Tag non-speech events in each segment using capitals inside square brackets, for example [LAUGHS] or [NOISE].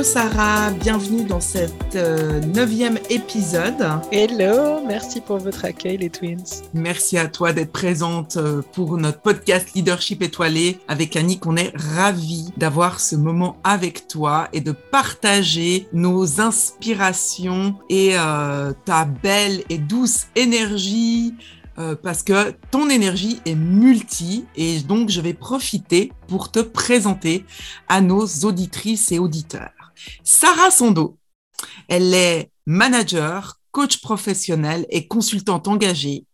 Hello Sarah, bienvenue dans cet euh, neuvième épisode. Hello, merci pour votre accueil les Twins. Merci à toi d'être présente euh, pour notre podcast Leadership étoilé. Avec Annick, on est ravis d'avoir ce moment avec toi et de partager nos inspirations et euh, ta belle et douce énergie euh, parce que ton énergie est multi et donc je vais profiter pour te présenter à nos auditrices et auditeurs. Sarah Sondo, elle est manager, coach professionnel et consultante engagée,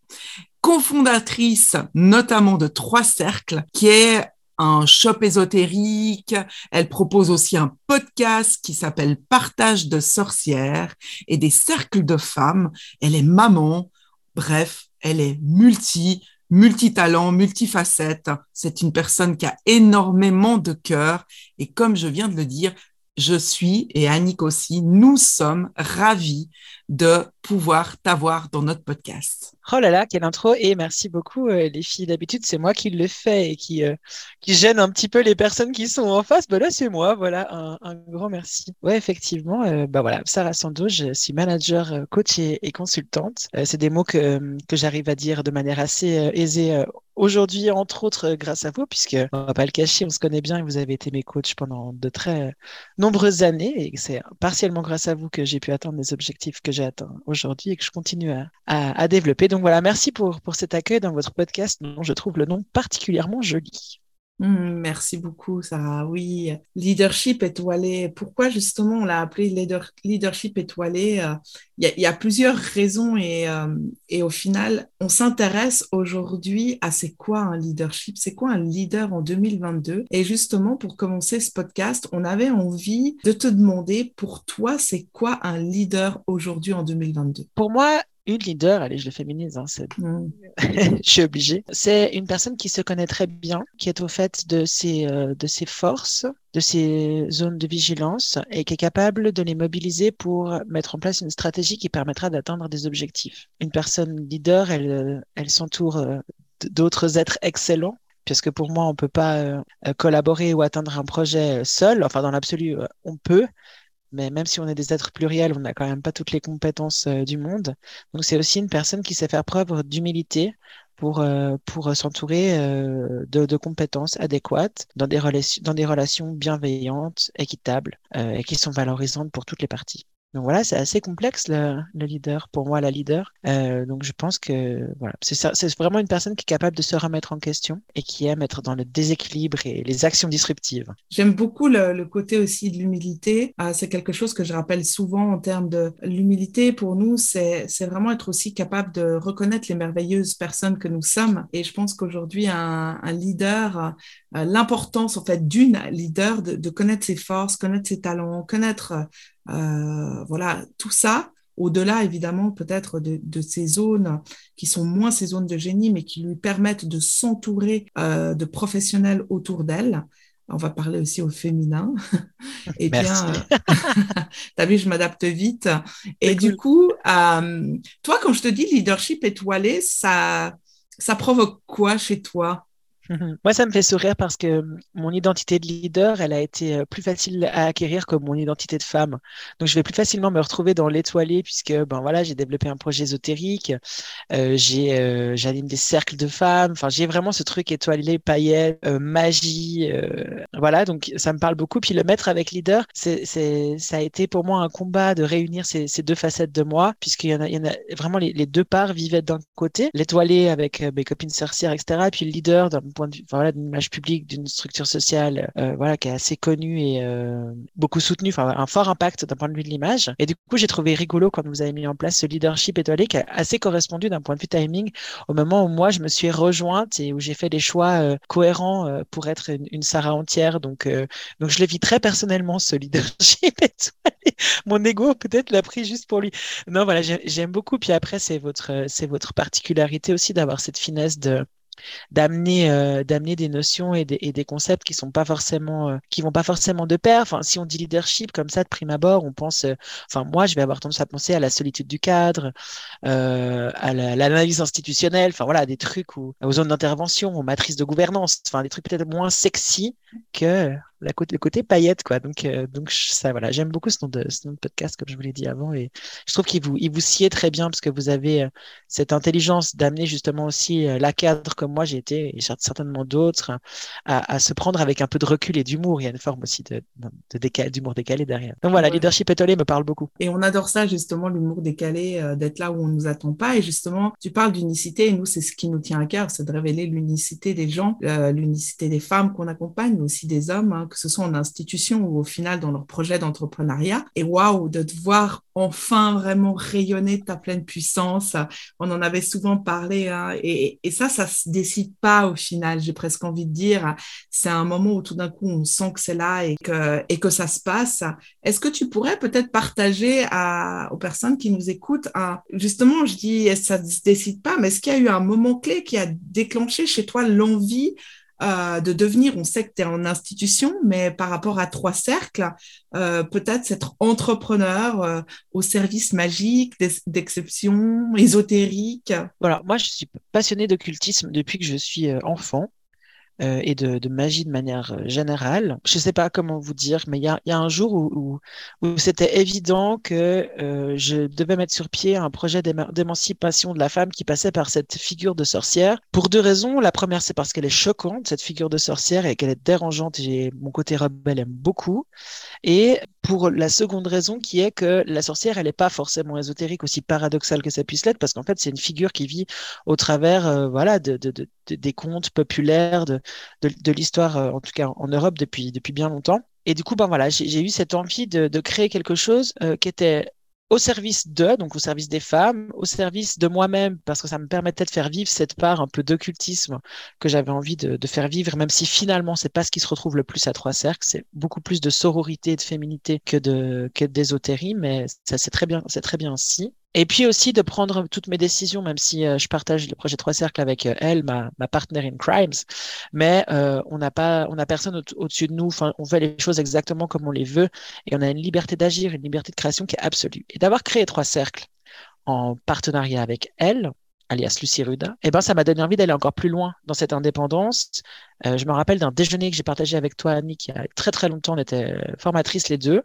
cofondatrice notamment de Trois Cercles, qui est un shop ésotérique. Elle propose aussi un podcast qui s'appelle Partage de sorcières et des cercles de femmes. Elle est maman. Bref, elle est multi, multitalent, multifacette. C'est une personne qui a énormément de cœur. Et comme je viens de le dire, je suis, et Annick aussi, nous sommes ravis de pouvoir t'avoir dans notre podcast. Oh là là, quelle intro et merci beaucoup euh, les filles. D'habitude, c'est moi qui le fais et qui, euh, qui gêne un petit peu les personnes qui sont en face. Bah là, c'est moi. Voilà, un, un, grand merci. Ouais, effectivement, euh, bah voilà, Sarah Sando, je suis manager, coach et, et consultante. c'est des mots que, que j'arrive à dire de manière assez aisée aujourd'hui, entre autres, grâce à vous, puisque on va pas le cacher, on se connaît bien et vous avez été mes coachs pendant de très nombreuses années et c'est partiellement grâce à vous que j'ai pu atteindre les objectifs que j'ai atteints aujourd'hui et que je continue à, à, à développer. Donc voilà, merci pour, pour cet accueil dans votre podcast dont je trouve le nom particulièrement joli. Mmh, merci beaucoup, Sarah. Oui, leadership étoilé. Pourquoi justement on l'a appelé leadership étoilé? Euh, Il y, a plusieurs raisons euh, et au final, on s'intéresse aujourd'hui à c'est quoi un leadership, c'est quoi un leader en 2022. Et justement, pour commencer ce podcast, on avait envie de te demander pour toi, c'est quoi un leader aujourd'hui en 2022 Pour moi, une leader, allez, je le féminise, hein, mm. [LAUGHS] je suis obligée. C'est une personne qui se connaît très bien, qui est au fait de ses, euh, de ses forces, de ses zones de vigilance et qui est capable de les mobiliser pour mettre en place une stratégie qui permettra d'atteindre des objectifs. Une personne leader, elle, euh, elle s'entoure euh, d'autres êtres excellents puisque pour moi, on peut pas collaborer ou atteindre un projet seul. Enfin, dans l'absolu, on peut, mais même si on est des êtres pluriels, on n'a quand même pas toutes les compétences euh, du monde. Donc c'est aussi une personne qui sait faire preuve d'humilité pour, euh, pour s'entourer euh, de, de, compétences adéquates dans des, dans des relations bienveillantes, équitables et qui sont valorisantes pour toutes les parties. Donc voilà, c'est assez complexe le, le, leader, pour moi la leader. Euh, donc je pense que voilà, c'est vraiment une personne qui est capable de se remettre en question et qui aime être dans le déséquilibre et les actions disruptives. J'aime beaucoup le, côté aussi de l'humilité. Euh, c'est quelque chose que je rappelle souvent en termes de l'humilité. Pour nous, c'est vraiment être aussi capable de reconnaître les merveilleuses personnes que nous sommes. Et je pense qu'aujourd'hui, un, leader, l'importance en fait d'une leader de, de connaître ses forces, connaître ses talents, connaître euh, voilà, tout ça, au-delà évidemment peut-être de, de, ces zones qui sont moins ces zones de génie, mais qui lui permettent de s'entourer euh, de professionnels autour d'elle. On va parler aussi au féminin. [LAUGHS] Et bien, euh, [LAUGHS] t'as vu, je m'adapte vite. Et du cool. coup, euh, toi, quand je te dis leadership étoilé, ça, ça provoque quoi chez toi? [LAUGHS] Moi, ça me fait sourire parce que mon identité de leader, elle a été euh, plus facile à acquérir que mon identité de femme. Donc, je vais plus facilement me retrouver dans l'étoilé puisque, ben voilà, j'ai développé un projet ésotérique, euh, j'ai, euh, j'anime des cercles de femmes. Enfin, j'ai vraiment ce truc étoilé, paillettes, euh, magie. Euh, voilà, donc ça me parle beaucoup. Puis le mettre avec leader, c'est, c'est, ça a été pour moi un combat de réunir ces, deux facettes de moi puisqu'il y en a, il y en a vraiment les, deux parts vivaient d'un côté, l'étoilé avec mes copines sorcières, etc. Et puis le leader point de vue, d'une image publique, d'une structure sociale, voilà, qui est assez connue et beaucoup soutenue, enfin, un fort impact d'un point de vue de l'image. Et du coup, j'ai trouvé rigolo quand vous avez mis en place ce leadership étoilé qui a assez correspondu d'un point de vue timing au moment où moi je me suis rejointe et où j'ai fait des choix cohérents pour être une, une Sarah entière. Donc, donc je le vis très personnellement ce leadership [LAUGHS] étoilé. Mon ego peut-être l'a pris juste pour lui. Non, voilà, j'aime beaucoup. Puis après, c'est votre, c'est votre particularité aussi d'avoir cette finesse de d'amener euh, d'amener des notions et des, concepts qui sont pas forcément euh, qui vont pas forcément de pair. Enfin si on dit leadership comme ça de prime abord on pense euh, enfin moi je vais avoir tendance à penser à la solitude du cadre à l'analyse institutionnelle enfin voilà des trucs aux zones d'intervention aux matrices de gouvernance enfin des trucs peut-être moins sexy que la côté, le côté paillette, quoi. Donc, euh, donc ça, voilà, j'aime beaucoup ce nom, de, ce nom de podcast, comme je vous l'ai dit avant, et je trouve qu'il vous, il vous sied très bien parce que vous avez euh, cette intelligence d'amener justement aussi euh, la cadre comme moi j'ai été, et certainement d'autres, à, à, se prendre avec un peu de recul et d'humour. Il y a une forme aussi de, de décal, d'humour décalé derrière. Donc voilà, leadership étoilé me parle beaucoup. Et on adore ça justement, l'humour décalé, d'être là où on nous attend pas. Et justement, tu parles d'unicité, et nous, c'est ce qui nous tient à cœur, c'est de révéler l'unicité des gens, l'unicité des femmes qu'on accompagne, mais aussi des hommes. Hein, que ce soit en institution ou au final dans leur projet d'entrepreneuriat. Et waouh, de te voir enfin vraiment rayonner de ta pleine puissance. On en avait souvent parlé. Hein, et, et, ça, ça se décide pas au final. J'ai presque envie de dire, c'est un moment où tout d'un coup on sent que c'est là et que, et que ça se passe. Est-ce que tu pourrais peut-être partager à, aux personnes qui nous écoutent, justement, je dis, ça se décide pas, mais est-ce qu'il y a eu un moment clé qui a déclenché chez toi l'envie euh, de devenir, on sait que tu es en institution, mais par rapport à trois cercles, euh, peut-être être entrepreneur euh, au service magique, d'exception, ésotérique. Voilà, moi je suis passionnée d'occultisme depuis que je suis enfant. Euh, et de, de, magie de manière euh, générale. Je ne sais pas comment vous dire, mais il y a, y a, un jour où, où, où c'était évident que euh, je devais mettre sur pied un projet d'émancipation de la femme qui passait par cette figure de sorcière. Pour deux raisons. La première, c'est parce qu'elle est choquante, cette figure de sorcière, et qu'elle est dérangeante. Et mon côté rebelle aime beaucoup. Et pour la seconde raison qui est que la sorcière, elle n'est pas forcément ésotérique, aussi paradoxale que ça puisse l'être, parce qu'en fait, c'est une figure qui vit au travers euh, des contes populaires, de, l'histoire, euh, en tout cas en Europe, depuis, bien longtemps. Et du coup, ben voilà, j'ai eu cette envie de, de créer quelque chose euh, qui était au service d'eux, donc au service des femmes, au service de moi-même, parce que ça me permettait de faire vivre cette part un peu d'occultisme que j'avais envie de, de, faire vivre, même si finalement c'est pas ce qui se retrouve le plus à Trois Cercles, c'est beaucoup plus de sororité et de féminité que de que d'ésotérie, mais ça c'est très bien, c'est très bien ainsi. Et puis aussi de prendre toutes mes décisions, même si euh, je partage le projet Trois Cercles avec euh, elle, ma, ma partner in crimes, mais euh, on n'a pas, on personne au-dessus de nous. On fait les choses exactement comme on les veut, et on a une liberté d'agir, une liberté de création qui est absolue. Et d'avoir créé Trois Cercles en partenariat avec elle, alias Lucie Ruda, eh ben, ça m'a donné envie d'aller encore plus loin dans cette indépendance. Euh, je me rappelle d'un déjeuner que j'ai partagé avec toi, Annie, qui a très très longtemps, on était euh, formatrices les deux.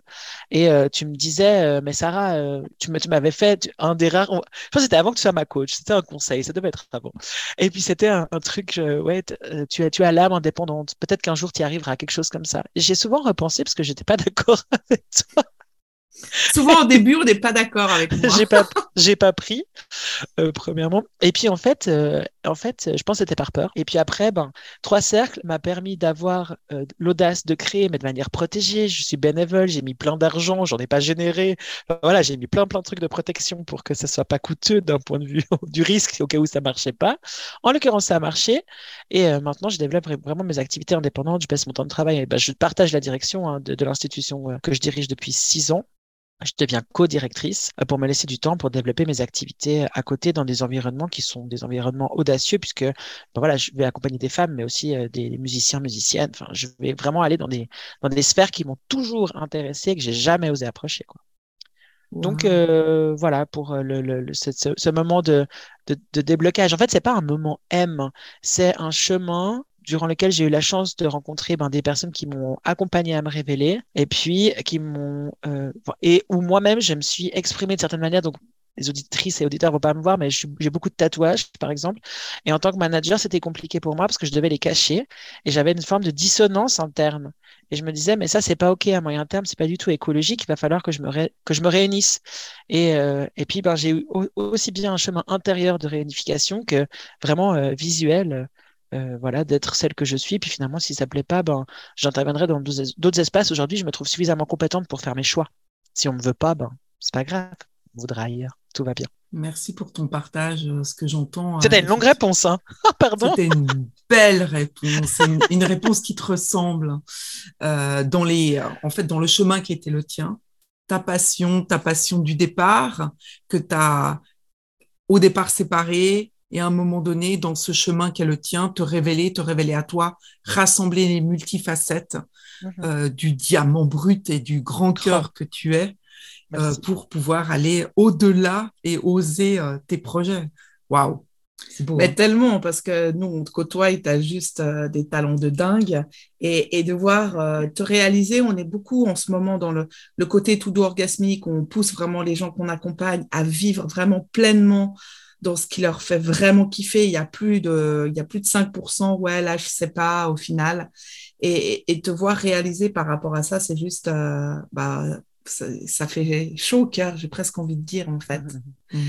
Et euh, tu me disais, mais Sarah, tu m'avais fait un des rares. Je pense que c'était avant que tu sois ma coach, c'était un conseil, ça devait être avant. Et puis c'était un, un, truc, ouais, tu as, tu as l'âme indépendante. Peut-être qu'un jour tu y arriveras à quelque chose comme ça. J'ai souvent repensé parce que j'étais pas [LAUGHS] d'accord avec toi. Souvent au début, on n'est pas d'accord avec moi. j'ai pas, pris, euh, premièrement. Et puis en fait, euh, en fait, je pense que c'était par peur. Et puis après, ben, Trois Cercles m'a permis d'avoir euh, l'audace de créer, mais de manière protégée. Je suis bénévole, j'ai mis plein d'argent, j'en ai pas généré. voilà, j'ai mis plein plein de trucs de protection pour que ça soit pas coûteux d'un point de vue [LAUGHS] du risque au cas où ça marchait pas. En l'occurrence, ça a marché. Et maintenant, je développe vraiment mes activités indépendantes. Je passe mon temps de travail. Ben, je partage la direction hein, de, l'institution que je dirige depuis six ans je deviens co-directrice euh, pour me laisser du temps pour développer mes activités à côté dans des environnements qui sont des environnements audacieux puisque ben voilà, je vais accompagner des femmes mais aussi euh, des musiciens, musiciennes. Enfin, je vais vraiment aller dans des dans des sphères qui m'ont toujours intéressé et que j'ai jamais osé approcher quoi. Donc euh, voilà pour euh, le, le, ce, ce, moment de, de, de, déblocage. En fait, c'est pas un moment M, c'est un chemin durant lequel j'ai eu la chance de rencontrer ben, des personnes qui m'ont accompagné à me révéler et puis qui m'ont euh, et où moi-même je me suis exprimée de certaine manière donc les auditrices et auditeurs vont pas me voir mais j'ai beaucoup de tatouages par exemple. Et en tant que manager c'était compliqué pour moi parce que je devais les cacher et j'avais une forme de dissonance interne. Et je me disais mais ça c'est pas ok à moyen terme c'est pas du tout écologique il va falloir que je me que je me réunisse. Et euh, et puis ben j'ai eu aussi bien un chemin intérieur de réunification que vraiment euh, visuel euh, voilà, d'être celle que je suis. Puis finalement, si ça plaît pas, ben, j'interviendrai dans d'autres espaces. Aujourd'hui, je me trouve suffisamment compétente pour faire mes choix. Si on me veut pas, ben, c'est pas grave. On voudra ailleurs. Tout va bien. Merci pour ton partage, euh, ce que j'entends. C'était une longue réponse, hein. [LAUGHS] Pardon. C'était une belle réponse, une, une, réponse qui te ressemble dans les, en fait, dans le chemin qui était le tien, ta passion, ta passion du départ, que tu as au départ séparé et à un moment donné, dans ce chemin qu'est le tien, te révéler, te révéler à toi, rassembler les multifacettes mhm. euh, du diamant brut et du grand cœur que tu es euh, pour pouvoir aller au-delà et oser euh, tes projets. Waouh! Mais hein. tellement, parce que nous, on te côtoie et tu as juste des talents de dingue. Et, et de voir te réaliser, on est beaucoup en ce moment dans le, le côté tout doux orgasmique, on pousse vraiment les gens qu'on accompagne à vivre vraiment pleinement dans ce qui leur fait vraiment kiffer. Il y a plus de, il y a plus de 5%, ouais, là, je sais pas, au final. Et, et te voir réaliser par rapport à ça, c'est juste, euh, bah, ça, fait chaud au cœur, j'ai presque envie de dire en fait. Mmh.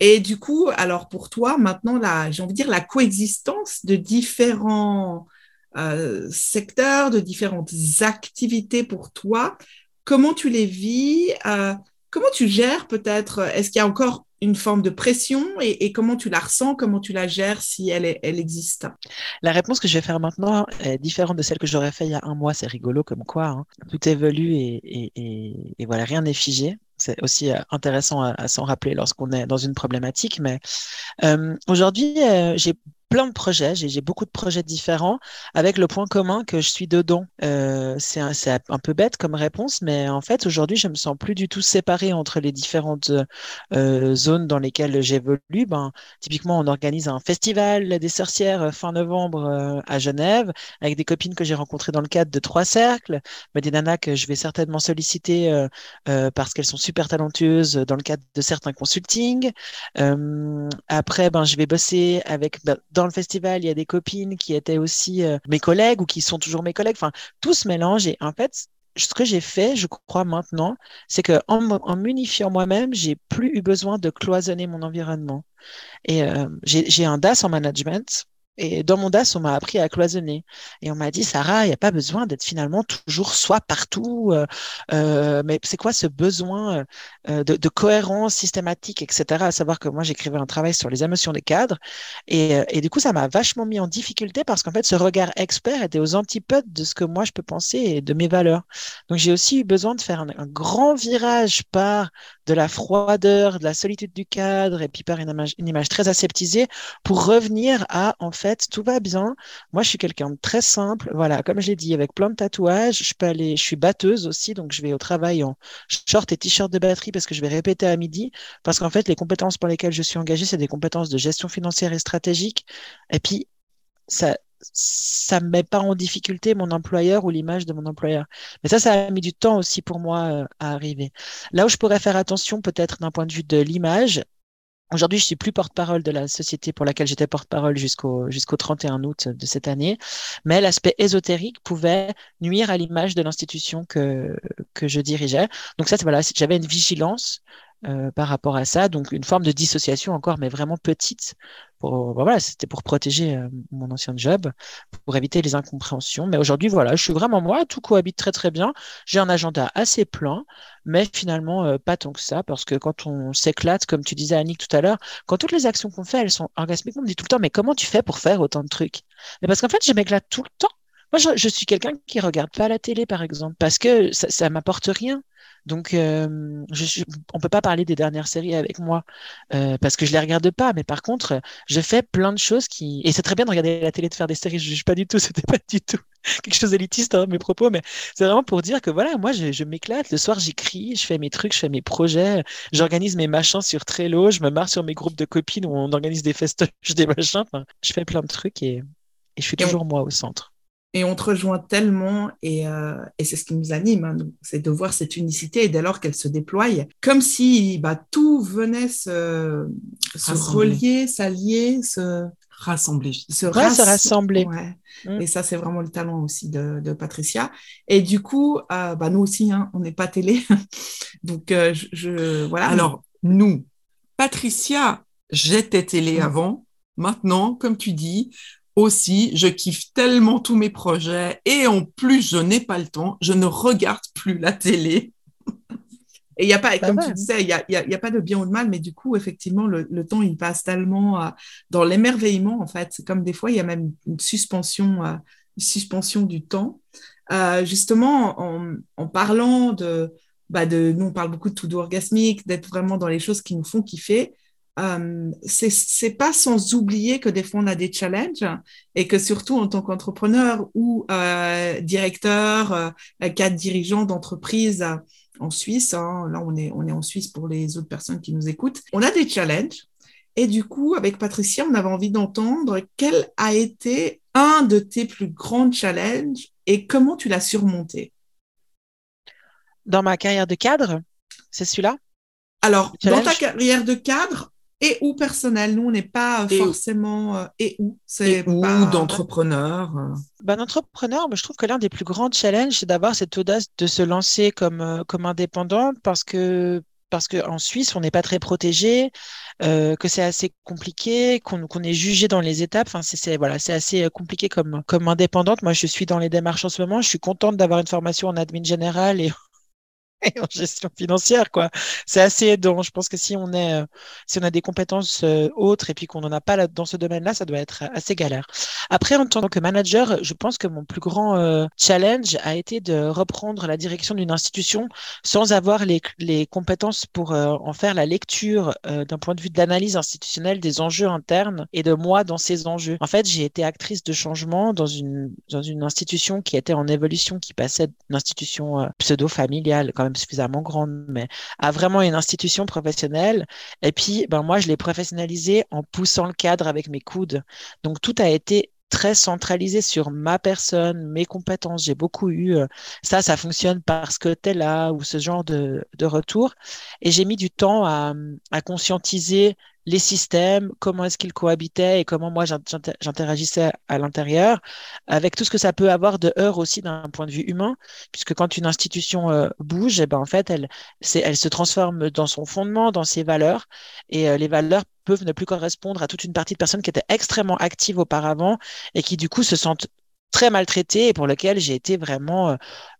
Et du coup, alors pour toi, maintenant, j'ai envie de dire la coexistence de différents euh, secteurs, de différentes activités pour toi, comment tu les vis euh, Comment tu gères peut-être Est-ce qu'il y a encore une forme de pression et, comment tu la ressens, comment tu la gères si elle, existe? La réponse que je vais faire maintenant est différente de celle que j'aurais fait il y a un mois. C'est rigolo comme quoi. Hein. Tout évolue et, et, voilà, rien n'est figé. C'est aussi euh, intéressant à, s'en rappeler lorsqu'on est dans une problématique. Mais euh, aujourd'hui, euh, j'ai plein de projets, j'ai beaucoup de projets différents, avec le point commun que je suis dedans. Euh, c'est un, peu bête comme réponse, mais en fait, aujourd'hui, je me sens plus du tout séparée entre les différentes euh, zones dans lesquelles j'évolue. Ben, typiquement, on organise un festival des sorcières euh, fin novembre à Genève, avec des copines que j'ai rencontrées dans le cadre de Trois Cercles, des nanas que je vais certainement solliciter parce qu'elles sont super talentueuses dans le cadre de certains consultings. après, ben, je vais bosser avec ben, dans le festival, il y a des copines qui étaient aussi euh, mes collègues ou qui sont toujours mes collègues. Enfin, tout se mélange. Et en fait, ce que j'ai fait, je crois maintenant, c'est que en, m'unifiant moi-même, j'ai plus eu besoin de cloisonner mon environnement. Et euh, j'ai un DAS en management et dans mon DAS, on m'a appris à cloisonner. Et on m'a dit, Sarah, il n'y a pas besoin d'être finalement toujours soi partout. Euh, euh, mais c'est quoi ce besoin euh, de, cohérence systématique, etc. À savoir que moi, j'écrivais un travail sur les émotions des cadres. Et, du coup, ça m'a vachement mis en difficulté parce qu'en fait, ce regard expert était aux antipodes de ce que moi, je peux penser et de mes valeurs. Donc, j'ai aussi eu besoin de faire un, grand virage par de la froideur, de la solitude du cadre et puis par une image, très aseptisée pour revenir à, en fait, tout va bien. Moi, je suis quelqu'un de très simple. Voilà, comme je l'ai dit, avec plein de tatouages, je peux je suis batteuse aussi, donc je vais au travail en short et t-shirt de batterie parce que je vais répéter à midi. Parce qu'en fait, les compétences pour lesquelles je suis engagée, c'est des compétences de gestion financière et stratégique. Et puis, ça, ça me met pas en difficulté mon employeur ou l'image de mon employeur. Mais ça, ça a mis du temps aussi pour moi euh, à arriver. Là où je pourrais faire attention, peut-être d'un point de vue de l'image, Aujourd'hui, je suis plus porte-parole de la société pour laquelle j'étais porte-parole jusqu'au jusqu'au 31 août de cette année, mais l'aspect ésotérique pouvait nuire à l'image de l'institution que que je dirigeais. Donc ça, voilà, j'avais une vigilance euh, par rapport à ça, donc une forme de dissociation encore, mais vraiment petite. Pour, voilà, c'était pour protéger euh, mon ancien job, pour éviter les incompréhensions. Mais aujourd'hui, voilà, je suis vraiment moi, tout cohabite très très bien. J'ai un agenda assez plein, mais finalement euh, pas tant que ça, parce que quand on s'éclate, comme tu disais Annick tout à l'heure, quand toutes les actions qu'on fait, elles sont orgasmiques, on me dit tout le temps, mais comment tu fais pour faire autant de trucs? Mais parce qu'en fait, je m'éclate tout le temps. Moi, je, je suis quelqu'un qui regarde pas la télé, par exemple, parce que ça, ça m'apporte rien. Donc, euh, je, on peut pas parler des dernières séries avec moi euh, parce que je les regarde pas. Mais par contre, je fais plein de choses qui. Et c'est très bien de regarder la télé, de faire des séries. Je juge pas du tout. [LAUGHS] C'était pas du tout quelque chose d'élitiste hein, mes propos, mais c'est vraiment pour dire que voilà, moi, je, je m'éclate. Le soir, j'écris, je fais mes trucs, je fais mes projets, j'organise mes machins sur Trello, je me marre sur mes groupes de copines où on organise des festoches, [LAUGHS] des machins. Enfin, je fais plein de trucs et, et je suis toujours moi au centre et on te rejoint tellement et, euh, et c'est ce qui nous anime, hein, c'est de voir cette unicité et dès lors qu'elle se déploie, comme si bah, tout venait se, se relier, s'allier, se rassembler. Se, rassembler. Mm. Et ça, c'est vraiment le talent aussi de, de Patricia. Et du coup, euh, bah, nous aussi, hein, on n'est pas télé. [LAUGHS] Donc, euh, je, je, voilà. Alors, nous, Patricia, j'étais télé avant. Maintenant, comme tu dis, aussi, je kiffe tellement tous mes projets et en plus, je n'ai pas le temps, je ne regarde plus la télé. [LAUGHS] Et il n'y a pas, comme tu disais, il n'y a, y a, pas de bien ou de mal, mais du coup, effectivement, le, temps, il passe tellement euh, dans l'émerveillement, en fait. C'est comme des fois, il y a même une suspension, euh, une suspension du temps. Euh, justement, en, en, parlant de, bah de, nous, on parle beaucoup de tout orgasmique, d'être vraiment dans les choses qui nous font kiffer. Euh, c'est pas sans oublier que des fois on a des challenges et que surtout en tant qu'entrepreneur ou euh, directeur, euh, cadre dirigeant d'entreprise en Suisse, hein, là on est, on est en Suisse pour les autres personnes qui nous écoutent, on a des challenges. Et du coup, avec Patricia, on avait envie d'entendre quel a été un de tes plus grands challenges et comment tu l'as surmonté? Dans ma carrière de cadre, c'est celui-là? Alors, dans ta carrière de cadre, et ou personnel. Nous, on n'est pas forcément euh, et ou. C'est ou d'entrepreneur. Ben, d'entrepreneur, je trouve que l'un des plus grands challenges, c'est d'avoir cette audace de se lancer comme, euh, comme indépendante parce que parce qu'en Suisse, on n'est pas très protégé, euh, que c'est assez compliqué, qu'on est jugé dans les étapes. Enfin, c'est voilà, c'est assez compliqué comme, comme indépendante. Moi, je suis dans les démarches en ce moment. Je suis contente d'avoir une formation en admin général et [LAUGHS] en gestion financière, quoi. C'est assez aidant. Je pense que si on est, euh, si on a des compétences euh, autres et puis qu'on n'en a pas dans ce domaine-là, ça doit être assez galère. Après, en tant que manager, je pense que mon plus grand euh, challenge a été de reprendre la direction d'une institution sans avoir les, les compétences pour en faire la lecture d'un point de vue de l'analyse institutionnelle des enjeux internes et de moi dans ces enjeux. En fait, j'ai été actrice de changement dans une, dans une institution qui était en évolution, qui passait d'une institution pseudo-familiale, quand même suffisamment grande, mais à vraiment une institution professionnelle. Et puis, ben, moi, je l'ai professionnalisé en poussant le cadre avec mes coudes. Donc, tout a été très centralisé sur ma personne, mes compétences. J'ai beaucoup eu euh, ça, ça fonctionne parce que t'es là ou ce genre de, de retour. Et j'ai mis du temps à, à conscientiser les systèmes, comment est-ce qu'ils cohabitaient et comment moi j'interagissais à l'intérieur, avec tout ce que ça peut avoir de heurts aussi d'un point de vue humain, puisque quand une institution euh, bouge, et eh ben en fait elle, se transforme dans son fondement, dans ses valeurs, et euh, les valeurs peuvent ne plus correspondre à toute une partie de personnes qui étaient extrêmement actives auparavant et qui du coup se sentent très maltraité et pour lequel j'ai été vraiment euh,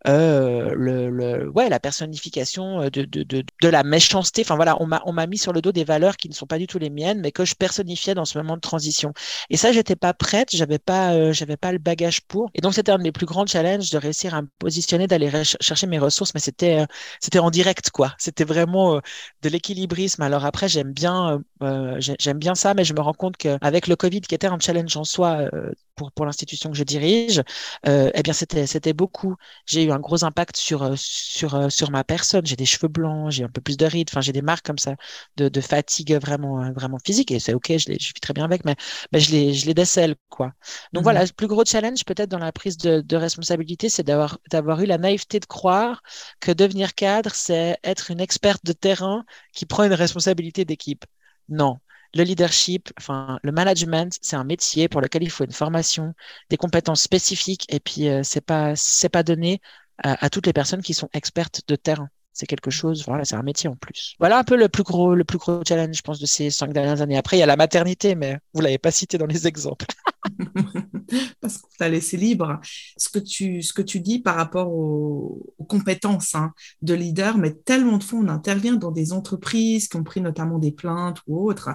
euh, le, ouais, la personnification euh, de, de, de, de la méchanceté. Enfin voilà, on m'a, on m'a mis sur le dos des valeurs qui ne sont pas du tout les miennes, mais que je personnifiais dans ce moment de transition. Et ça, j'étais pas prête, j'avais pas, j'avais pas le bagage pour. Et donc, c'était un de mes plus grands challenges de réussir à me positionner, d'aller chercher mes ressources, mais c'était, c'était en direct, quoi. C'était vraiment de l'équilibrisme. Alors après, j'aime bien, j'aime bien ça, mais je me rends compte qu'avec le Covid, qui était un challenge en soi pour, pour l'institution que je dirige, euh, eh bien c'était c'était beaucoup. J'ai eu un gros impact sur euh, sur euh, sur ma personne. J'ai des cheveux blancs, j'ai un peu plus de rides. Enfin, j'ai des marques comme ça de, de fatigue vraiment vraiment physique et c'est ok. Je les je vis très bien avec, mais, mais je les je les décèle quoi. Donc mmh voilà, le plus gros challenge peut-être dans la prise de, de responsabilité, c'est d'avoir d'avoir eu la naïveté de croire que devenir cadre, c'est être une experte de terrain qui prend une responsabilité d'équipe. Non, le leadership, enfin le management, c'est un métier pour lequel il faut une formation, des compétences spécifiques, et puis euh, c'est pas c'est pas donné à, toutes les personnes qui sont expertes de terrain. C'est quelque chose, voilà, c'est un métier en plus. Voilà un peu le plus gros, le plus gros challenge, je pense, de ces cinq dernières années. Après, il y a la maternité, mais vous l'avez pas cité dans les [LAUGHS] exemples. [LAUGHS] parce qu'on t'a laissé libre. Ce que tu, ce que tu dis par rapport aux, compétences hein, de leader, mais tellement de fois, on intervient dans des entreprises qui ont pris notamment des plaintes ou autres,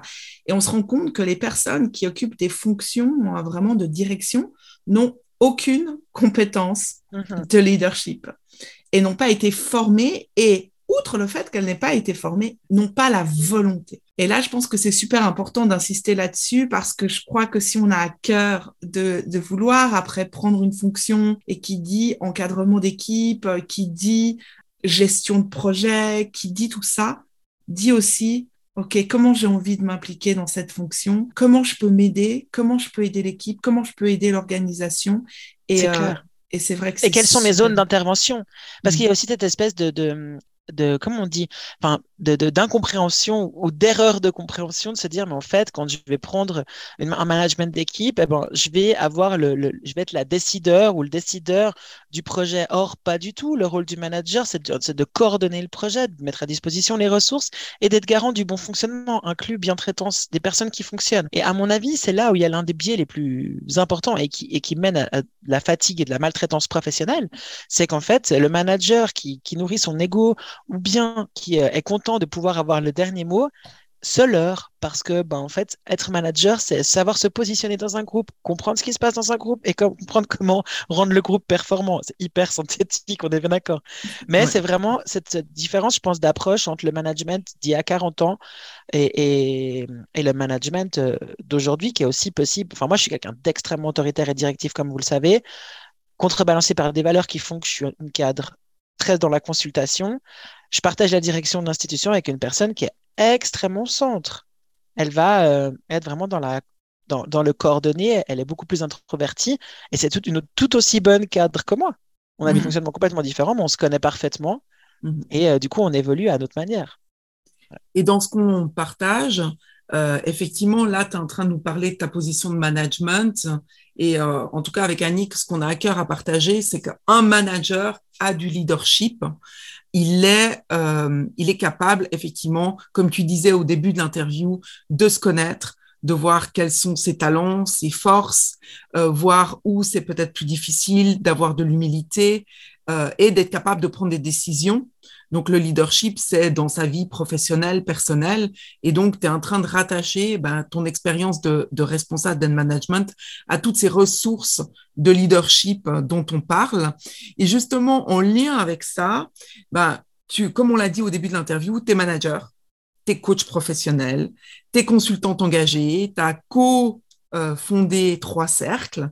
et on se rend compte que les personnes qui occupent des fonctions hein, vraiment de direction n'ont aucune compétence mm-hmm. de leadership et n'ont pas été formées et outre le fait qu'elle n'ait pas été formée, n'ont pas la volonté. Et là, je pense que c'est super important d'insister là-dessus parce que je crois que si on a à cœur de, de, vouloir après prendre une fonction et qui dit encadrement d'équipe, qui dit gestion de projet, qui dit tout ça, dit aussi, OK, comment j'ai envie de m'impliquer dans cette fonction, comment je peux m'aider, comment je peux aider l'équipe, comment je peux aider l'organisation? Et, euh, et c'est vrai que Et quelles sont mes zones d'intervention? Parce qu'il y a aussi cette espèce de, de, de comment on dit, enfin, d'incompréhension ou d'erreur de compréhension de se dire mais en fait quand je vais prendre un management d'équipe eh ben je vais avoir le, je vais être la décideur ou le décideur du projet. Or pas du tout. Le rôle du manager c'est de, de, coordonner le projet de mettre à disposition les ressources et d'être garant du bon fonctionnement inclus bien traitance des personnes qui fonctionnent. Et à mon avis c'est là où il y a l'un des biais les plus importants et qui, et qui mène à, la fatigue et de la maltraitance professionnelle. C'est qu'en fait le manager qui, qui nourrit son ego ou bien qui euh, est content de pouvoir avoir le dernier mot, seul heure, parce que, ben, en fait, être manager, c'est savoir se positionner dans un groupe, comprendre ce qui se passe dans un groupe et comprendre comment rendre le groupe performant. C'est hyper [LAUGHS] synthétique, on est bien d'accord. Mais c'est vraiment cette, différence, je pense, d'approche entre le management d'il y a 40 ans et, et, le management euh, d'aujourd'hui qui est aussi possible. Enfin, moi, je suis quelqu'un d'extrêmement autoritaire et directif, comme vous le savez, contrebalancé par des valeurs qui font que je suis un cadre très dans la consultation, je partage la direction de l'institution avec une personne qui est extrêmement centre. Elle va euh, être vraiment dans, la, dans, dans, le coordonné, elle est beaucoup plus introvertie et c'est toute une tout aussi bonne cadre que moi. On a des mmh. fonctionnements complètement différents, mais on se connaît parfaitement mmh. et euh, du coup, on évolue à notre manière. Et dans ce qu'on partage, euh, effectivement, là, tu es en train de nous parler de ta position de management. Et en tout cas, avec Annick, ce qu'on a à cœur à partager, c'est qu'un manager a du leadership il est, euh, il est capable, effectivement, comme tu disais au début de l'interview, de se connaître, de voir quels sont ses talents, ses forces, euh, voir où c'est peut-être plus difficile, d'avoir de l'humilité euh, et d'être capable de prendre des décisions donc, le leadership, c'est dans sa vie professionnelle, personnelle. Et donc, tu es en train de rattacher ben, ton expérience de, responsable de management à toutes ces ressources de leadership euh, dont on parle. Et justement, en lien avec ça, ben, tu, comme on l'a dit au début de l'interview, tu es manager, tu es coach professionnel, tu es consultante engagée, tu as co euh, fondé trois cercles.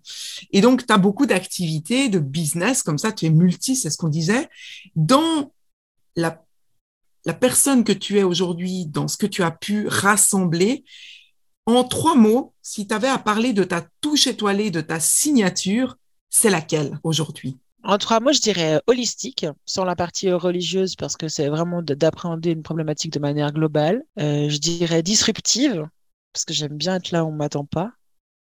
Et donc, tu as beaucoup d'activités, de business, comme ça, tu es multi, c'est ce qu'on disait. Dans la, personne que tu es aujourd'hui dans ce que tu as pu rassembler. En trois mots, si tu avais à parler de ta touche étoilée, de ta signature, c'est laquelle aujourd'hui? En trois mots, je dirais holistique, sans la partie religieuse, parce que c'est vraiment d'appréhender une problématique de manière globale. Euh, je dirais disruptive, parce que j'aime bien être là où on m'attend pas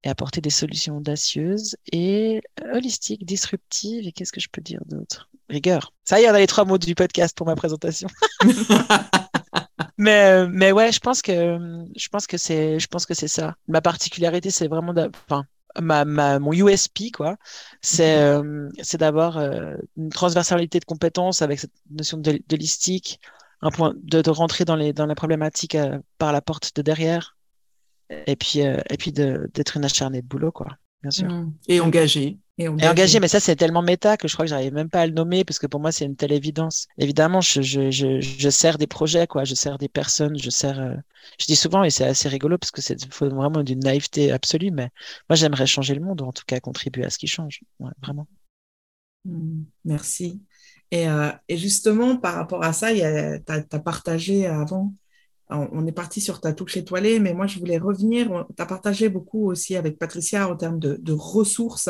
et apporter des solutions audacieuses. Et holistique, disruptive, et qu'est-ce que je peux dire d'autre? Rigueur. Ça y est, on a les trois mots du podcast pour ma présentation. [LAUGHS] mais, mais ouais, je pense que, je pense que c'est, je pense que c'est ça. Ma particularité, c'est vraiment, enfin, ma, ma, mon USP, quoi, c'est, mhm. euh, c'est d'avoir euh, une transversalité de compétences avec cette notion de, de listique, un point de, de, rentrer dans les, dans la problématique euh, par la porte de derrière, et puis, et puis d'être une acharnée de boulot, quoi, bien sûr. Mhm. Et engagé. mais ça, c'est tellement méta que je crois que j'arrive même pas à le nommer parce que pour moi, c'est une telle évidence. Évidemment, je, je, je, je, sers des projets, quoi. Je sers des personnes, je sers. Euh, je dis souvent, et c'est assez rigolo parce que c'est vraiment d'une naïveté absolue, mais moi, j'aimerais changer le monde ou en tout cas contribuer à ce qui change. vraiment. Mmh, merci. Et, euh, et, justement, par rapport à ça, tu as, partagé avant on est parti sur ta touche étoilée, mais moi, je voulais revenir. Tu as partagé beaucoup aussi avec Patricia en termes de, ressources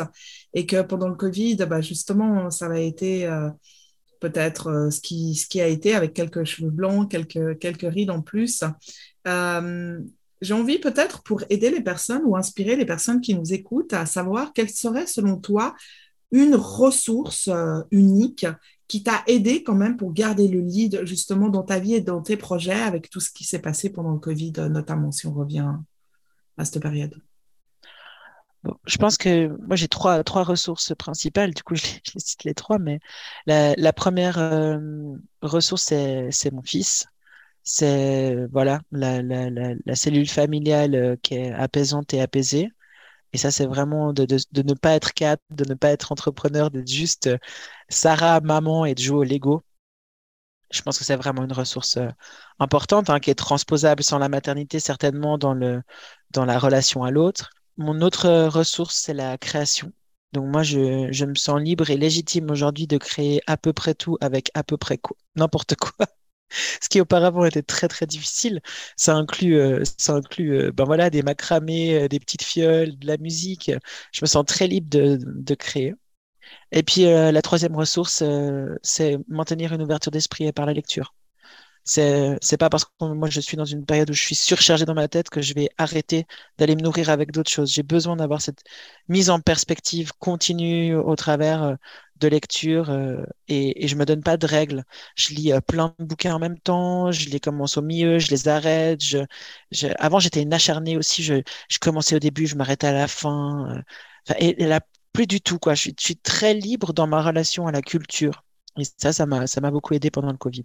et que pendant le Covid, bah, justement, ça a été euh, peut-être euh, ce, qui, a été avec quelques cheveux blancs, quelques, quelques rides en plus. Euh, j'ai envie peut-être pour aider les personnes ou inspirer les personnes qui nous écoutent à savoir quelle serait selon toi une ressource unique qui t'a aidé quand même pour garder le lead justement dans ta vie et dans tes projets avec tout ce qui s'est passé pendant le Covid, notamment si on revient à cette période? Je pense que moi j'ai trois, trois ressources principales, du coup [LAUGHS] je les, cite les trois, mais la, première euh, ressource c'est mon fils. C'est voilà la, la, la, cellule familiale euh, qui est apaisante et apaisée. Et ça, c'est vraiment de, de, de, ne pas être cadre, de ne pas être entrepreneur, d'être juste euh, Sarah, maman et de jouer au Lego. Je pense que c'est vraiment une ressource euh, importante hein, qui est transposable sans la maternité, certainement dans, le, dans la relation à l'autre. Mon autre euh, ressource, c'est la création. Donc moi, je, je me sens libre et légitime aujourd'hui de créer à peu près tout avec à peu près quoi, n'importe quoi [LAUGHS] ce qui auparavant était très très difficile. Ça inclut, euh, ça inclut euh, ben voilà, des macramés, euh, des petites fioles, de la musique. Je me sens très libre de, de créer. Et puis la troisième ressource, c'est maintenir une ouverture d'esprit par la lecture. C'est c'est pas parce que moi je suis dans une période où je suis surchargé dans ma tête que je vais arrêter d'aller me nourrir avec d'autres choses. J'ai besoin d'avoir cette mise en perspective continue au travers de lecture euh, et, et je me donne pas de règles. Je lis euh, plein de bouquins en même temps, je les commence au milieu, je les arrête. Je, Avant, j'étais une acharnée aussi. Je, je commençais au début, je m'arrêtais à la fin. et, là, plus du tout, quoi. Je suis, je suis très libre dans ma relation à la culture. Et ça, ça m'a beaucoup aidé pendant le Covid.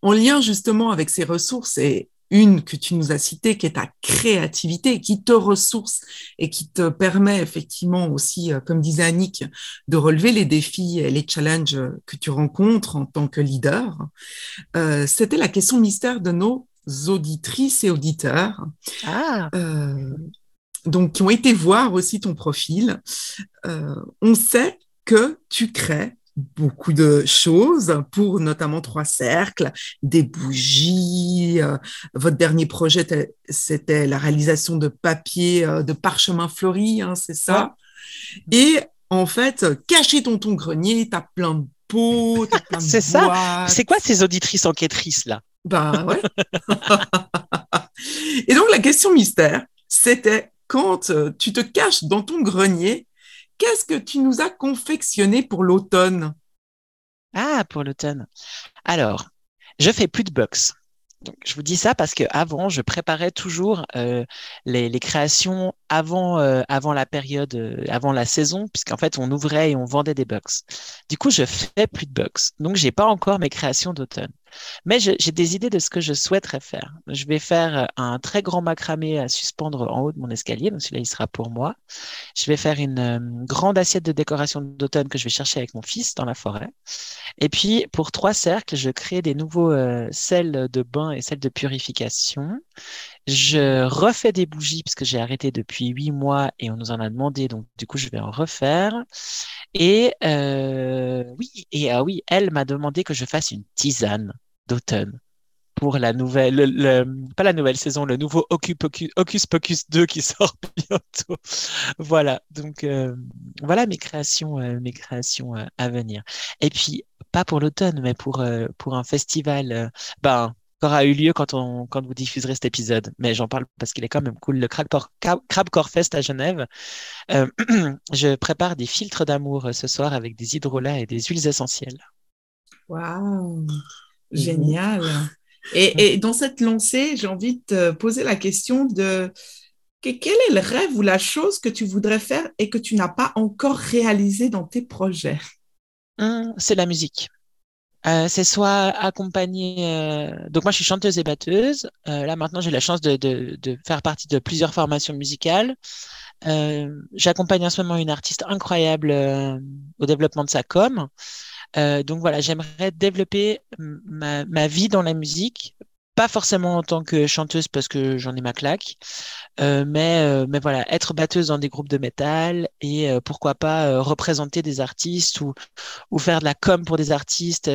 En lien justement avec ces ressources et une que tu nous as citée, qui est ta créativité, qui te ressource et qui te permet effectivement aussi, euh, comme disait Annick, de relever les défis et les challenges que tu rencontres en tant que leader. Euh, c'était la question mystère de nos auditrices et auditeurs. Ah. Euh, donc, qui ont été voir aussi ton profil. Euh, on sait que tu crées beaucoup de choses pour notamment trois cercles, des bougies. Euh, votre dernier projet, c'était la réalisation de papier euh, de parchemin fleuri, hein, c'est ça? Et en fait, caché dans ton grenier, tu as plein de pots, [LAUGHS] plein de C'est ça. C'est quoi ces auditrices enquêtrices là? Ben ouais. [LAUGHS] Et donc la question mystère, c'était quand euh, tu te caches dans ton grenier, Qu'est-ce que tu nous as confectionné pour l'automne? Ah, pour l'automne. Alors, je fais plus de box. Je vous dis ça parce que avant, je préparais toujours euh, les, créations avant, euh, la période, euh, avant la saison, puisqu'en fait, on ouvrait et on vendait des box. Du coup, je fais plus de box. Donc, j'ai pas encore mes créations d'automne. Mais j'ai des idées de ce que je souhaiterais faire. Je vais faire euh, un très grand macramé à suspendre en haut de mon escalier. Donc celui-là, il sera pour moi. Je vais faire une euh, grande assiette de décoration d'automne que je vais chercher avec mon fils dans la forêt. Et puis, pour trois cercles, je crée des nouveaux euh, sels de bain et sels de purification. Je refais des bougies puisque j'ai arrêté depuis huit mois et on nous en a demandé. Donc, du coup, je vais en refaire. Et oui, et ah oui, elle m'a demandé que je fasse une tisane d'automne pour la nouvelle, le, pas la nouvelle saison, le nouveau Hocus Pocus, 2 qui [LAUGHS] sort bientôt. voilà, donc euh, voilà mes créations, euh, mes créations euh, à venir. Et puis, pas pour l'automne, mais pour, pour un festival, ben, aura eu lieu quand, on, quand vous diffuserez cet épisode. Mais j'en parle parce qu'il est quand même cool. Le Crabcore Fest à Genève. [CLEARS THROAT] je prépare des filtres d'amour ce soir avec des hydrolats et des huiles essentielles. Waouh Génial. [LAUGHS] Et, dans cette lancée, j'ai envie de te poser la question de quel est le rêve ou la chose que tu voudrais faire et que tu n'as pas encore réalisé dans tes projets? Hum, C'est la musique. Euh, c'est soit accompagner. Euh, donc moi, je suis chanteuse et batteuse. Euh, là maintenant, j'ai la chance de, de, de, faire partie de plusieurs formations musicales. J'accompagne en ce moment une artiste incroyable au développement de sa com. Euh, donc voilà, j'aimerais développer ma, ma, vie dans la musique, pas forcément en tant que chanteuse parce que j'en ai ma claque, euh, mais, euh, mais voilà, être batteuse dans des groupes de métal et euh, pourquoi pas euh, représenter des artistes ou, ou faire de la com pour des artistes.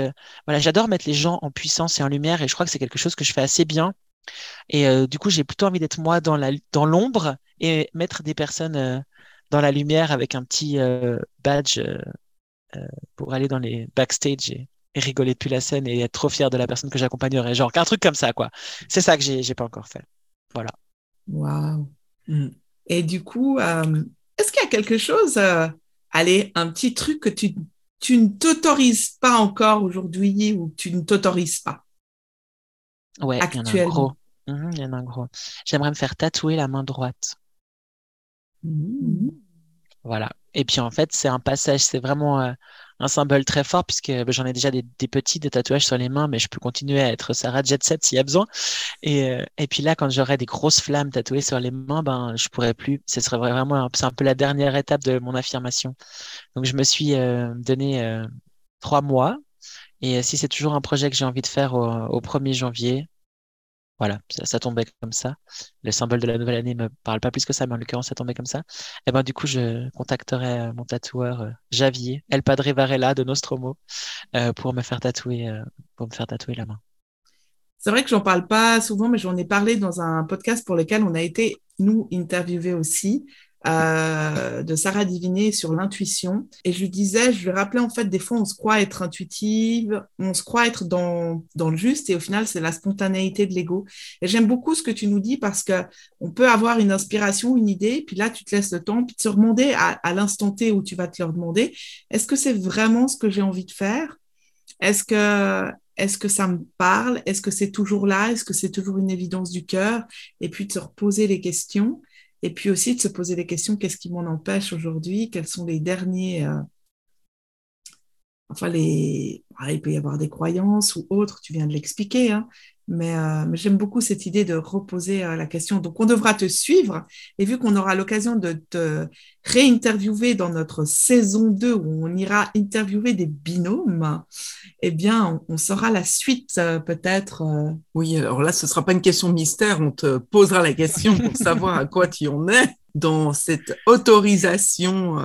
voilà, j'adore mettre les gens en puissance et en lumière et je crois que c'est quelque chose que je fais assez bien. Et du coup, j'ai plutôt envie d'être moi dans la dans l'ombre et mettre des personnes dans la lumière avec un petit badge pour aller dans les backstage et, rigoler depuis la scène et être trop fier de la personne que j'accompagnerai. Genre, un truc comme ça, quoi. C'est ça que j'ai, pas encore fait. Voilà. Waouh. Hmm. Et du coup, euh, est-ce qu'il y a quelque chose, euh, allez, un petit truc que tu, tu ne t'autorises pas encore aujourd'hui ou que tu ne t'autorises pas? Ouais, il y en a un gros. Il y en a un gros. J'aimerais me faire tatouer la main droite. Mmh. Voilà. Et puis en fait, c'est un passage, c'est vraiment euh, un symbole très fort puisque bah, j'en ai déjà des, petits, des tatouages sur les mains, mais je peux continuer à être Sarah Jet Set s'il y a besoin. Et, euh, et puis là, quand j'aurai des grosses flammes tatouées sur les mains, ben je pourrais plus. Ce serait vraiment, c'est un peu la dernière étape de mon affirmation. Donc je me suis euh, donné trois mois. Et si c'est toujours un projet que j'ai envie de faire au, au 1er janvier, voilà, ça, tombait comme ça. Le symbole de la nouvelle année me parle pas plus que ça, mais en l'occurrence, ça tombait comme ça. Et eh ben, du coup, je contacterai euh, mon tatoueur euh, Javier, El Padre Varela de Nostromo, euh, pour me faire tatouer, pour me faire tatouer la main. C'est vrai que j'en parle pas souvent, mais j'en ai parlé dans un podcast pour lequel on a été, nous, interviewés aussi, de Sarah Diviné sur l'intuition. Et je lui disais, je lui rappelais en fait, des fois, on se croit être intuitive, on se croit être dans, dans le juste, et au final, c'est la spontanéité de l'ego. Et j'aime beaucoup ce que tu nous dis parce que on peut avoir une inspiration, une idée, puis là, tu te laisses le temps, puis te demander à, à l'instant T où tu vas te leur demander, est-ce que c'est vraiment ce que j'ai envie de faire? Est-ce que est-ce que ça me parle? Est-ce que c'est toujours là? Est-ce que c'est toujours une évidence du cœur? Et puis de se reposer les questions. Et puis aussi de se poser des questions, qu'est-ce qui m'en empêche aujourd'hui? Quels sont les derniers... Euh, enfin, les... il peut y avoir des croyances ou autres, tu viens de l'expliquer, hein, euh, mais, j'aime beaucoup cette idée de reposer euh, la question. Donc, on devra te suivre. Et vu qu'on aura l'occasion de te réinterviewer dans notre saison 2 où on ira interviewer des binômes, eh bien, on, saura la suite euh, peut-être. Oui, alors là, ce ne sera pas une question mystère. On te posera la question pour [LAUGHS] savoir à quoi tu en es dans cette autorisation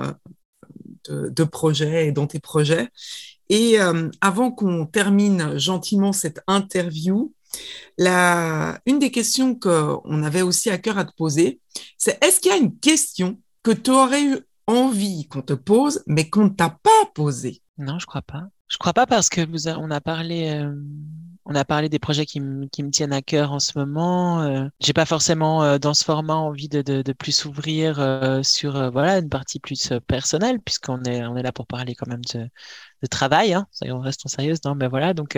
de, de projet et dans tes projets. Et avant qu'on termine gentiment cette interview, une des questions qu'on avait aussi à cœur à te poser, c'est est-ce qu'il y a une question que tu aurais eu envie qu'on te pose, mais qu'on ne t'a pas posée? Non, je crois pas. Je crois pas parce que on a parlé, euh, on a parlé des projets qui, qui me tiennent à cœur en ce moment. Euh, j'ai pas forcément euh, dans ce format envie de, de, de plus s'ouvrir euh, sur voilà une partie plus personnelle puisqu'on est on est là pour parler quand même de, de travail. Hein, on reste en sérieuse, non Mais voilà donc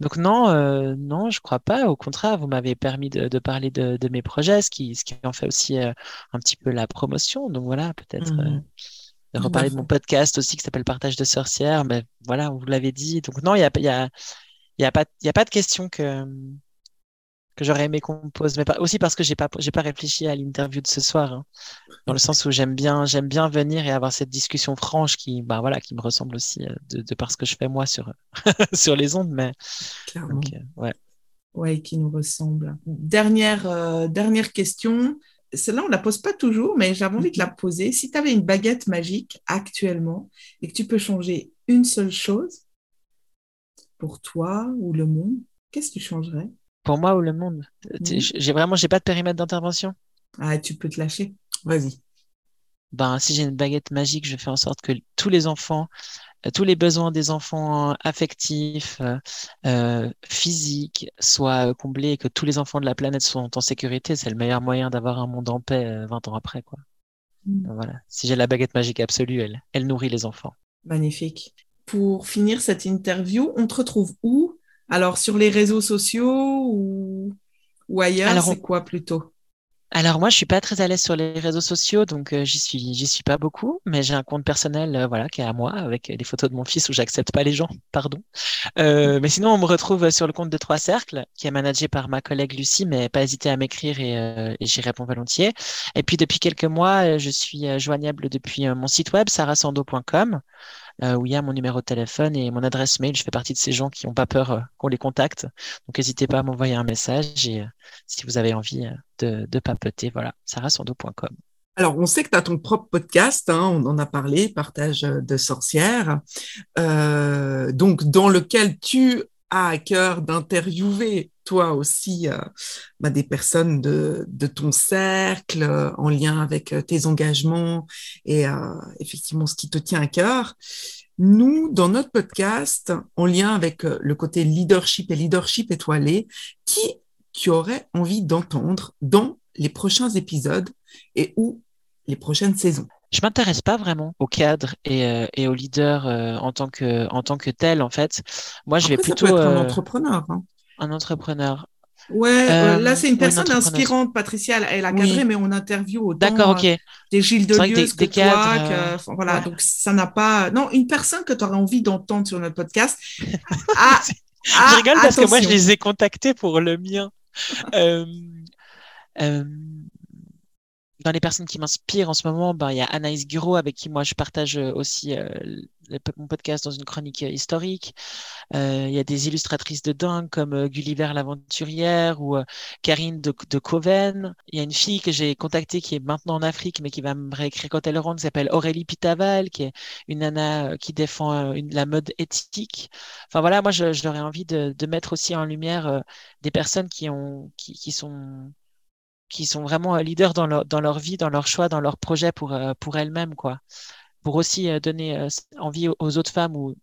donc non non je crois pas. Au contraire, vous m'avez permis de, de parler de, de, mes projets, ce qui ce qui en fait aussi un petit peu la promotion. Donc voilà peut-être. Mmh de reparler de mon podcast aussi qui s'appelle Partage de sorcières. Mais voilà, on vous l'avait dit. Donc non, il y a, y, a, y, a pas, y a pas de question que, que j'aurais aimé qu'on me pose. Mais pas, aussi parce que j'ai pas, j'ai pas réfléchi à l'interview de ce soir. Hein. dans le sens où j'aime bien, j'aime bien venir et avoir cette discussion franche qui, bah voilà, qui me ressemble aussi euh, de, de par ce que je fais moi sur, [LAUGHS] sur les ondes. Mais, Clairement. Euh, ouais. Ouais, qui nous ressemble. Dernière, euh, dernière question celle-là, on ne la pose pas toujours, mais j'avais envie de la poser. Si tu avais une baguette magique actuellement et que tu peux changer une seule chose pour toi ou le monde, qu'est-ce que tu changerais Pour moi ou le monde? J'ai vraiment, j'ai pas de périmètre d'intervention. Ah, tu peux te lâcher. Vas-y. Ben, si j'ai une baguette magique, je fais en sorte que tous les enfants euh, tous les besoins des enfants affectifs, euh, euh, physiques soient comblés et que tous les enfants de la planète sont en sécurité, c'est le meilleur moyen d'avoir un monde en paix 20 ans après. Quoi. Mm. Voilà. Si j'ai la baguette magique absolue, elle, elle nourrit les enfants. Magnifique. Pour finir cette interview, on te retrouve où? Alors sur les réseaux sociaux ou, ou ailleurs C'est quoi plutôt? Alors moi, je suis pas très à l'aise sur les réseaux sociaux, donc euh, j'y suis, j'y suis pas beaucoup. Mais j'ai un compte personnel, euh, voilà, qui est à moi, avec des photos de mon fils où j'accepte pas les gens, [LAUGHS] pardon. Euh, mais sinon, on me retrouve sur le compte de Trois Cercles, qui est managé par ma collègue Lucie, mais pas hésiter à m'écrire et, et j'y réponds volontiers. Et puis depuis quelques mois, je suis joignable depuis mon site web sarasando.com. Euh, où il y a mon numéro de téléphone et mon adresse mail. Je fais partie de ces gens qui n'ont pas peur euh, qu'on les contacte. Donc n'hésitez pas à m'envoyer un message et euh, si vous avez envie de, de papoter, voilà, sarasando.com. Alors, on sait que tu as ton propre podcast, hein, on en a parlé, Partage de sorcières, donc dans lequel tu à cœur d'interviewer toi aussi euh, bah, des personnes de, de ton cercle euh, en lien avec euh, tes engagements et effectivement ce qui te tient à cœur. Nous, dans notre podcast, en lien avec le côté leadership et leadership étoilé, qui tu aurais envie d'entendre dans les prochains épisodes et ou les prochaines saisons? Je m'intéresse pas vraiment au cadre et, et au leader en tant que en tant que tel en fait. Moi, je vais plutôt ça peut être un entrepreneur. Hein. Un entrepreneur. Ouais, euh, là c'est une personne inspirante, Patricia, elle, a cadré, mais on interview autant D'accord, ok. Euh, des Gilles Deleuze que des toi, cadres, que, voilà, donc ça n'a pas... Non, une personne que tu aurais envie d'entendre sur notre podcast. [LAUGHS] ah, je rigole parce que moi je les ai contactés pour le mien. Euh, euh, dans les personnes qui m'inspirent en ce moment, ben, il y a Anaïs Guro avec qui moi je partage euh, aussi euh, mon podcast dans une chronique euh, historique. Il y a des illustratrices de dingue comme Gulliver l'aventurière ou Karine de, Coven. Il y a une fille que j'ai contactée qui est maintenant en Afrique mais qui va me réécrire quand elle rentre, qui s'appelle Aurélie Pitaval, qui est une nana qui défend la mode éthique. Enfin voilà, moi j'aurais envie de, de, mettre aussi en lumière des personnes qui ont qui, qui sont qui sont vraiment leaders dans leur, dans leur vie, dans leur choix, dans leur projet pour, pour elles-mêmes, quoi. Pour aussi donner envie aux autres femmes ou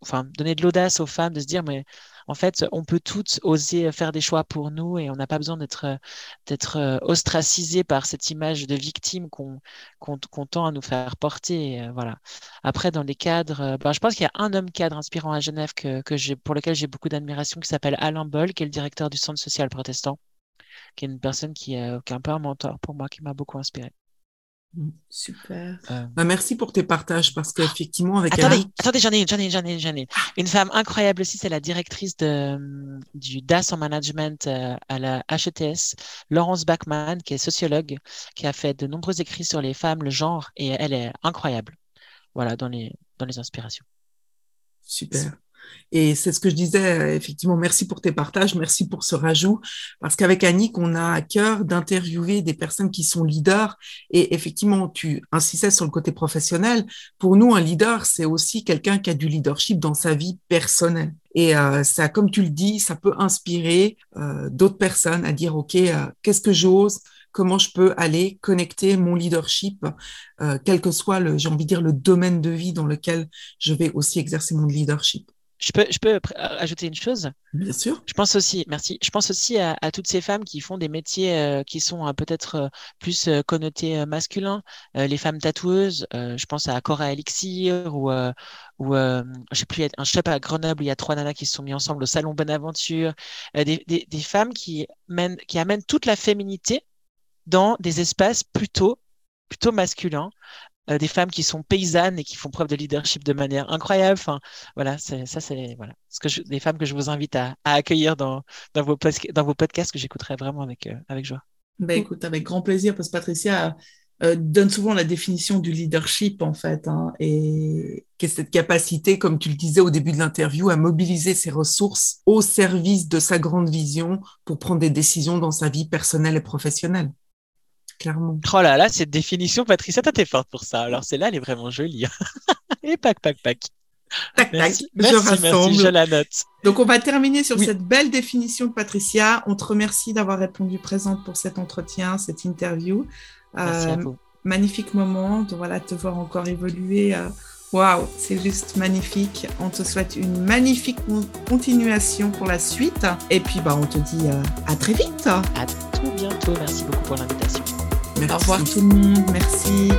enfin, donner de l'audace aux femmes de se dire, mais en fait, on peut toutes oser faire des choix pour nous et on n'a pas besoin d'être d'être euh, ostracisé par cette image de victime qu'on qu'on tend à nous faire porter. Euh, voilà. Après, dans les cadres, euh, ben, je pense qu'il y a un homme cadre inspirant à Genève que, que j'ai, pour lequel j'ai beaucoup d'admiration, qui s'appelle Alain Boll, qui est le directeur du Centre social protestant, qui est une personne qui, qui est un peu un mentor pour moi, qui m'a beaucoup inspiré. Mm, super. Euh. Bah, merci pour tes partages parce qu'effectivement, avec Attendez, attendez j'en ai une, j'en ai une, j'en ai une, j'en ai une. femme incroyable aussi, c'est la directrice de, du DAS en management euh, à la HETS, Laurence Bachmann, qui est sociologue, qui a fait de nombreux écrits sur les femmes, le genre, et elle est incroyable. Voilà, dans les, dans les inspirations. Super. Et c'est ce que je disais, euh, effectivement, merci pour tes partages, merci pour ce rajout, parce qu'avec Annick, on a à cœur d'interviewer des personnes qui sont leaders. Et effectivement, tu insistais sur le côté professionnel. Pour nous, un leader, c'est aussi quelqu'un qui a du leadership dans sa vie personnelle. Et euh, ça, comme tu le dis, ça peut inspirer euh, d'autres personnes à dire, OK, qu'est-ce que j'ose? Comment je peux aller connecter mon leadership, quel que soit le, j'ai envie de dire, le domaine de vie dans lequel je vais aussi exercer mon leadership? Je peux, je peux ajouter une chose? Bien sûr. Je pense aussi, merci. Je pense aussi à, toutes ces femmes qui font des métiers euh, qui sont euh, peut-être euh, plus connotés masculins. les femmes tatoueuses, je pense à Cora Elixir ou, ou je sais plus, un pas à Grenoble, il y a trois nanas qui se sont mis ensemble au salon Bonaventure. Des, des, des, femmes qui, mènent, qui amènent toute la féminité dans des espaces plutôt plutôt masculins, euh, des femmes qui sont paysannes et qui font preuve de leadership de manière incroyable. Enfin, voilà, ça, c'est voilà, ce que des femmes que je vous invite à, accueillir dans, vos, dans vos podcasts que j'écouterai vraiment avec, euh, joie. Ben, écoute, avec grand plaisir, parce que Patricia euh, donne souvent la définition du leadership, en fait, hein, et qu'est cette capacité, comme tu le disais au début de l'interview, à mobiliser ses ressources au service de sa grande vision pour prendre des décisions dans sa vie personnelle et professionnelle clairement. Oh là là, cette définition, Patricia, t'es forte pour ça. Alors celle-là, elle est vraiment jolie. [LAUGHS] Et pac, pac, pac. Tac, tac, je Merci, je la note. Donc, on va terminer sur cette belle définition de Patricia. On te remercie d'avoir répondu présente pour cet entretien, cette interview. Merci à euh, vous. Magnifique moment de voilà, te voir encore évoluer. Euh, waouh, c'est juste magnifique. On te souhaite une magnifique continuation pour la suite. Et puis, bah, on te dit euh, à très vite. À tout bientôt. Merci beaucoup pour l'invitation. Au revoir tout le monde. Merci.